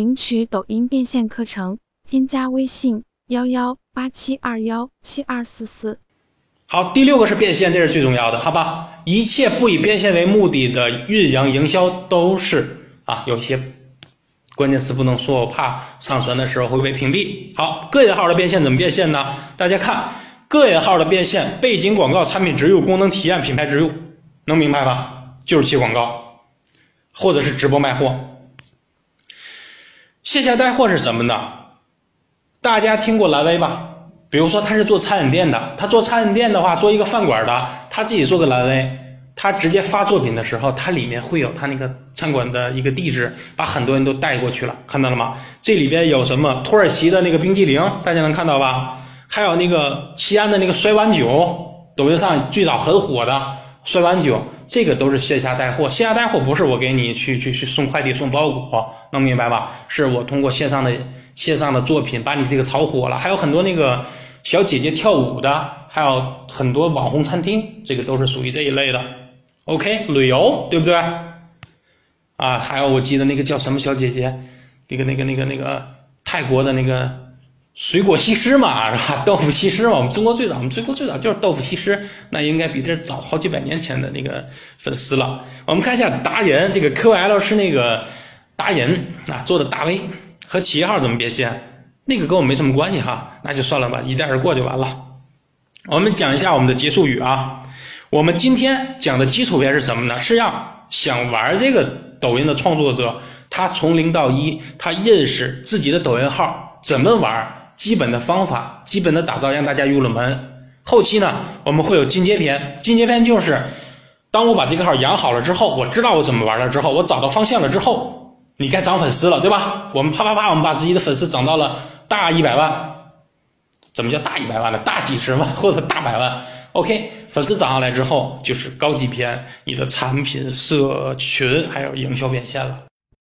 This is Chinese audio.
领取抖音变现课程，添加微信幺幺八七二幺七二四四。好，第六个是变现，这是最重要的，好吧？一切不以变现为目的的运营营销都是啊，有些关键词不能说，我怕上传的时候会被屏蔽。好，个人号的变现怎么变现呢？大家看，个人号的变现，背景广告、产品植入、功能体验、品牌植入，能明白吧？就是接广告，或者是直播卖货。线下带货是什么呢？大家听过蓝 V 吧？比如说他是做餐饮店的，他做餐饮店的话，做一个饭馆的，他自己做个蓝 V，他直接发作品的时候，他里面会有他那个餐馆的一个地址，把很多人都带过去了，看到了吗？这里边有什么土耳其的那个冰激凌，大家能看到吧？还有那个西安的那个摔碗酒，抖音上最早很火的摔碗酒，这个都是线下带货。线下带货不是我给你去去去送快递送包裹，能明白吧？是我通过线上的线上的作品把你这个炒火了，还有很多那个。小姐姐跳舞的，还有很多网红餐厅，这个都是属于这一类的。OK，旅游对不对？啊，还有我记得那个叫什么小姐姐，那个那个那个那个泰国的那个水果西施嘛，是吧？豆腐西施嘛，我们中国最早，我们中国最早就是豆腐西施，那应该比这早好几百年前的那个粉丝了。我们看一下达人，这个 QL 是那个达人啊做的大 V 和企业号怎么变现？那个跟我没什么关系哈，那就算了吧，一带而过就完了。我们讲一下我们的结束语啊。我们今天讲的基础篇是什么呢？是让想玩这个抖音的创作者，他从零到一，他认识自己的抖音号怎么玩，基本的方法，基本的打造，让大家入了门。后期呢，我们会有进阶篇，进阶篇就是当我把这个号养好了之后，我知道我怎么玩了之后，我找到方向了之后，你该涨粉丝了，对吧？我们啪啪啪，我们把自己的粉丝涨到了。大一百万，怎么叫大一百万呢？大几十万或者大百万？OK，粉丝涨上来之后，就是高级篇，你的产品、社群还有营销变现了。